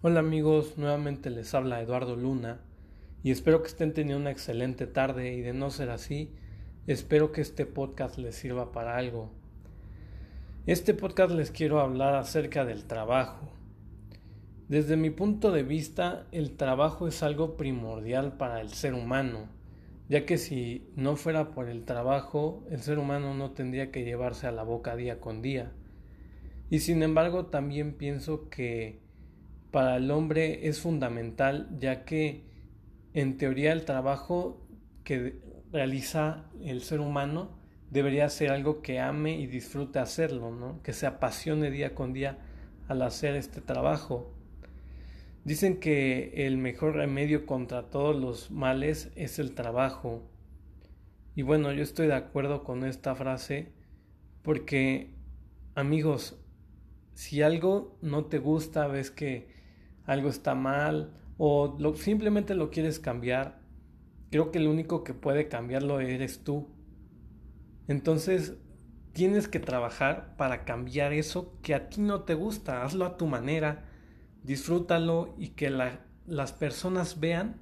Hola amigos, nuevamente les habla Eduardo Luna y espero que estén teniendo una excelente tarde y de no ser así, espero que este podcast les sirva para algo. Este podcast les quiero hablar acerca del trabajo. Desde mi punto de vista, el trabajo es algo primordial para el ser humano, ya que si no fuera por el trabajo, el ser humano no tendría que llevarse a la boca día con día. Y sin embargo, también pienso que para el hombre es fundamental ya que en teoría el trabajo que realiza el ser humano debería ser algo que ame y disfrute hacerlo, ¿no? que se apasione día con día al hacer este trabajo. Dicen que el mejor remedio contra todos los males es el trabajo. Y bueno, yo estoy de acuerdo con esta frase porque, amigos, si algo no te gusta, ves que algo está mal o simplemente lo quieres cambiar, creo que el único que puede cambiarlo eres tú. Entonces, tienes que trabajar para cambiar eso que a ti no te gusta. Hazlo a tu manera, disfrútalo y que las personas vean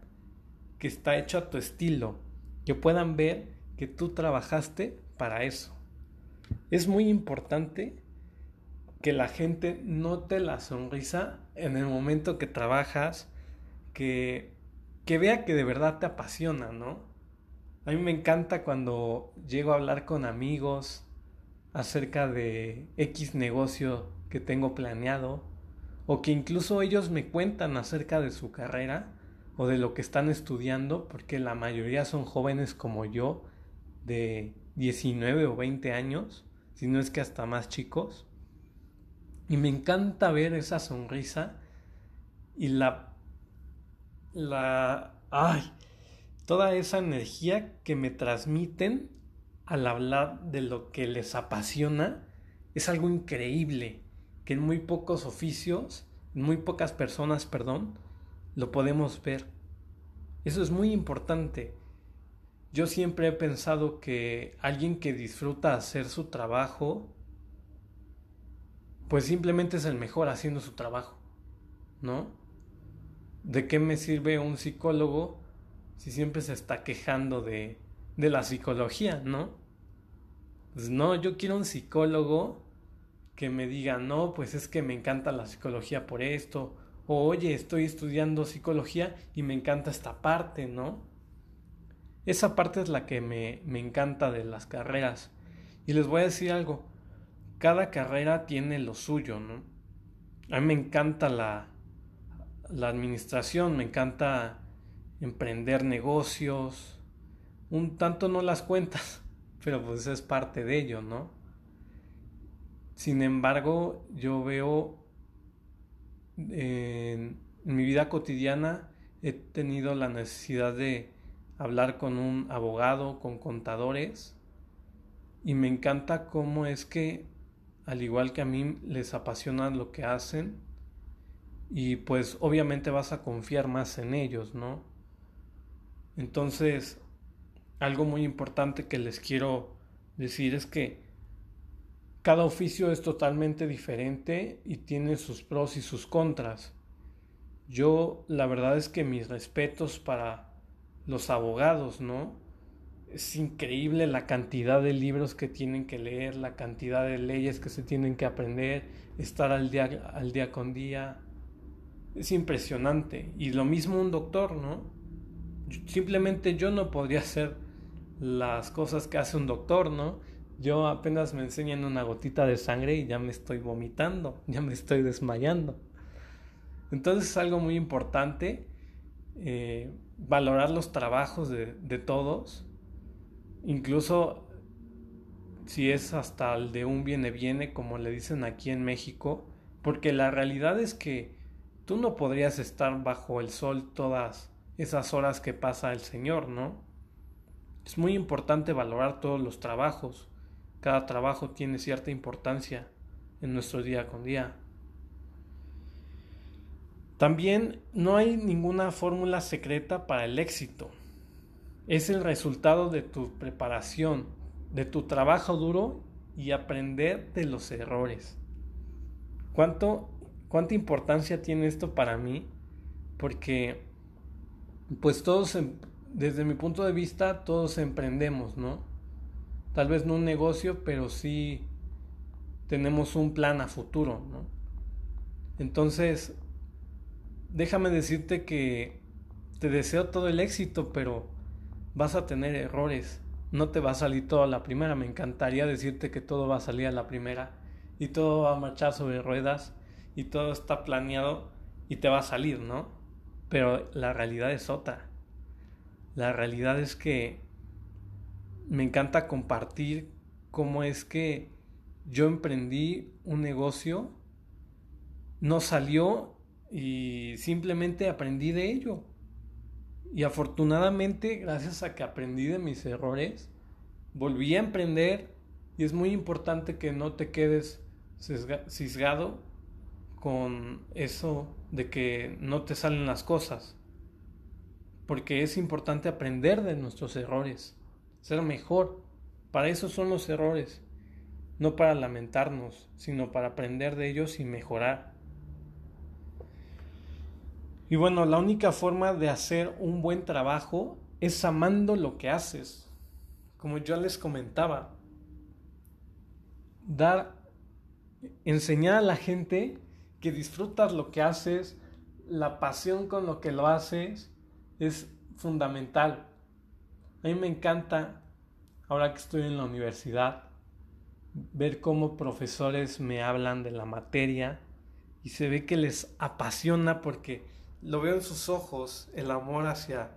que está hecho a tu estilo, que puedan ver que tú trabajaste para eso. Es muy importante que la gente note la sonrisa en el momento que trabajas, que, que vea que de verdad te apasiona, ¿no? A mí me encanta cuando llego a hablar con amigos acerca de X negocio que tengo planeado, o que incluso ellos me cuentan acerca de su carrera o de lo que están estudiando, porque la mayoría son jóvenes como yo, de 19 o 20 años, si no es que hasta más chicos. Y me encanta ver esa sonrisa y la, la, ay, toda esa energía que me transmiten al hablar de lo que les apasiona es algo increíble, que en muy pocos oficios, en muy pocas personas, perdón, lo podemos ver. Eso es muy importante. Yo siempre he pensado que alguien que disfruta hacer su trabajo pues simplemente es el mejor haciendo su trabajo, ¿no? ¿De qué me sirve un psicólogo si siempre se está quejando de, de la psicología, ¿no? Pues no, yo quiero un psicólogo que me diga, no, pues es que me encanta la psicología por esto, o oye, estoy estudiando psicología y me encanta esta parte, ¿no? Esa parte es la que me, me encanta de las carreras. Y les voy a decir algo, cada carrera tiene lo suyo, ¿no? A mí me encanta la, la administración, me encanta emprender negocios, un tanto no las cuentas, pero pues es parte de ello, ¿no? Sin embargo, yo veo en mi vida cotidiana he tenido la necesidad de hablar con un abogado, con contadores, y me encanta cómo es que al igual que a mí les apasiona lo que hacen y pues obviamente vas a confiar más en ellos, ¿no? Entonces, algo muy importante que les quiero decir es que cada oficio es totalmente diferente y tiene sus pros y sus contras. Yo la verdad es que mis respetos para los abogados, ¿no? Es increíble la cantidad de libros que tienen que leer, la cantidad de leyes que se tienen que aprender, estar al día, al día con día. Es impresionante. Y lo mismo un doctor, ¿no? Simplemente yo no podría hacer las cosas que hace un doctor, ¿no? Yo apenas me enseñan una gotita de sangre y ya me estoy vomitando, ya me estoy desmayando. Entonces es algo muy importante eh, valorar los trabajos de, de todos incluso si es hasta el de un viene viene, como le dicen aquí en México, porque la realidad es que tú no podrías estar bajo el sol todas esas horas que pasa el Señor, ¿no? Es muy importante valorar todos los trabajos. Cada trabajo tiene cierta importancia en nuestro día con día. También no hay ninguna fórmula secreta para el éxito es el resultado de tu preparación, de tu trabajo duro y aprender de los errores. ¿Cuánto, cuánta importancia tiene esto para mí, porque pues todos, em, desde mi punto de vista, todos emprendemos, ¿no? Tal vez no un negocio, pero sí tenemos un plan a futuro, ¿no? Entonces, déjame decirte que te deseo todo el éxito, pero vas a tener errores. No te va a salir todo a la primera. Me encantaría decirte que todo va a salir a la primera y todo va a marchar sobre ruedas y todo está planeado y te va a salir, ¿no? Pero la realidad es otra. La realidad es que me encanta compartir cómo es que yo emprendí un negocio, no salió y simplemente aprendí de ello. Y afortunadamente, gracias a que aprendí de mis errores, volví a emprender y es muy importante que no te quedes cisgado con eso de que no te salen las cosas. Porque es importante aprender de nuestros errores, ser mejor. Para eso son los errores, no para lamentarnos, sino para aprender de ellos y mejorar. Y bueno, la única forma de hacer un buen trabajo es amando lo que haces. Como yo les comentaba, dar, enseñar a la gente que disfrutas lo que haces, la pasión con lo que lo haces, es fundamental. A mí me encanta, ahora que estoy en la universidad, ver cómo profesores me hablan de la materia y se ve que les apasiona porque lo veo en sus ojos el amor hacia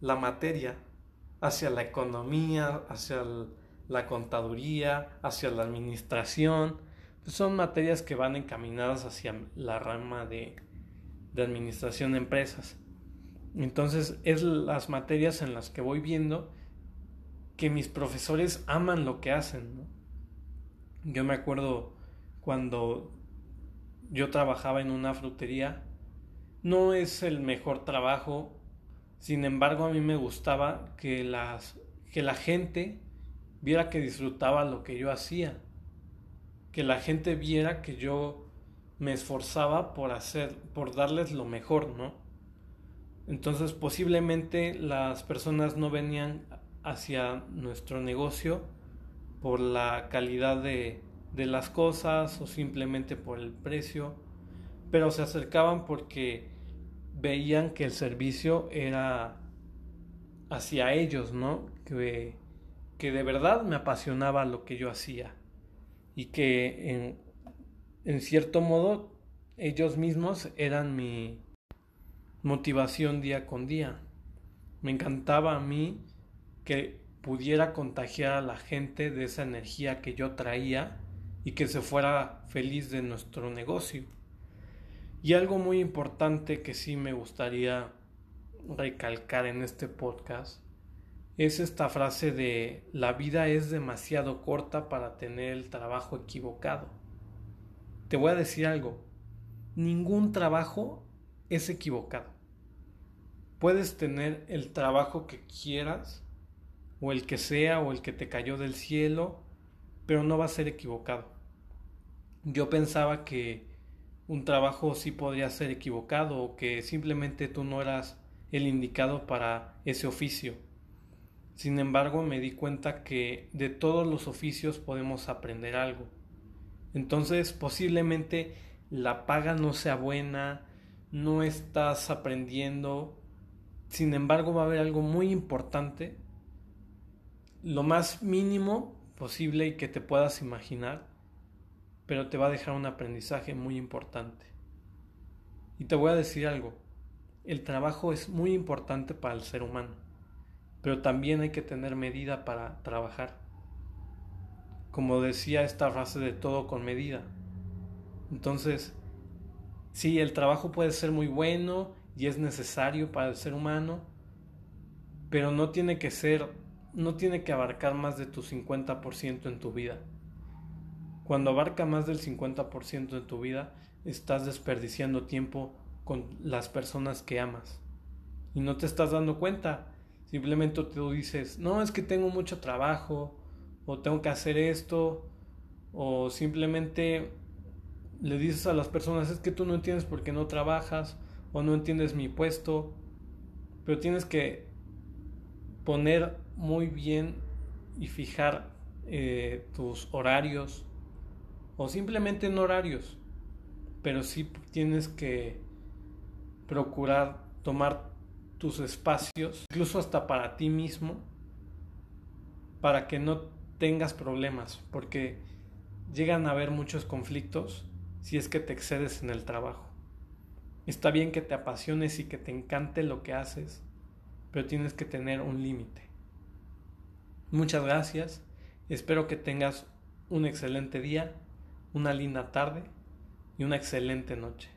la materia, hacia la economía, hacia la contaduría, hacia la administración. Pues son materias que van encaminadas hacia la rama de, de administración de empresas. Entonces es las materias en las que voy viendo que mis profesores aman lo que hacen. Yo me acuerdo cuando yo trabajaba en una frutería, no es el mejor trabajo, sin embargo a mí me gustaba que, las, que la gente viera que disfrutaba lo que yo hacía, que la gente viera que yo me esforzaba por hacer, por darles lo mejor, ¿no? Entonces posiblemente las personas no venían hacia nuestro negocio por la calidad de, de las cosas o simplemente por el precio, pero se acercaban porque veían que el servicio era hacia ellos, ¿no? Que, que de verdad me apasionaba lo que yo hacía y que en, en cierto modo ellos mismos eran mi motivación día con día. Me encantaba a mí que pudiera contagiar a la gente de esa energía que yo traía y que se fuera feliz de nuestro negocio. Y algo muy importante que sí me gustaría recalcar en este podcast es esta frase de la vida es demasiado corta para tener el trabajo equivocado. Te voy a decir algo, ningún trabajo es equivocado. Puedes tener el trabajo que quieras, o el que sea, o el que te cayó del cielo, pero no va a ser equivocado. Yo pensaba que un trabajo sí podría ser equivocado o que simplemente tú no eras el indicado para ese oficio. Sin embargo, me di cuenta que de todos los oficios podemos aprender algo. Entonces, posiblemente la paga no sea buena, no estás aprendiendo. Sin embargo, va a haber algo muy importante, lo más mínimo posible y que te puedas imaginar, pero te va a dejar un aprendizaje muy importante. Y te voy a decir algo, el trabajo es muy importante para el ser humano, pero también hay que tener medida para trabajar. Como decía esta frase de todo con medida. Entonces, sí, el trabajo puede ser muy bueno y es necesario para el ser humano, pero no tiene que ser, no tiene que abarcar más de tu 50% en tu vida. Cuando abarca más del 50% de tu vida, estás desperdiciando tiempo con las personas que amas. Y no te estás dando cuenta. Simplemente tú dices, no, es que tengo mucho trabajo, o tengo que hacer esto, o simplemente le dices a las personas es que tú no entiendes por qué no trabajas o no entiendes mi puesto, pero tienes que poner muy bien y fijar eh, tus horarios o simplemente en horarios, pero sí tienes que procurar tomar tus espacios, incluso hasta para ti mismo, para que no tengas problemas, porque llegan a haber muchos conflictos si es que te excedes en el trabajo. Está bien que te apasiones y que te encante lo que haces, pero tienes que tener un límite. Muchas gracias, espero que tengas un excelente día, una linda tarde y una excelente noche.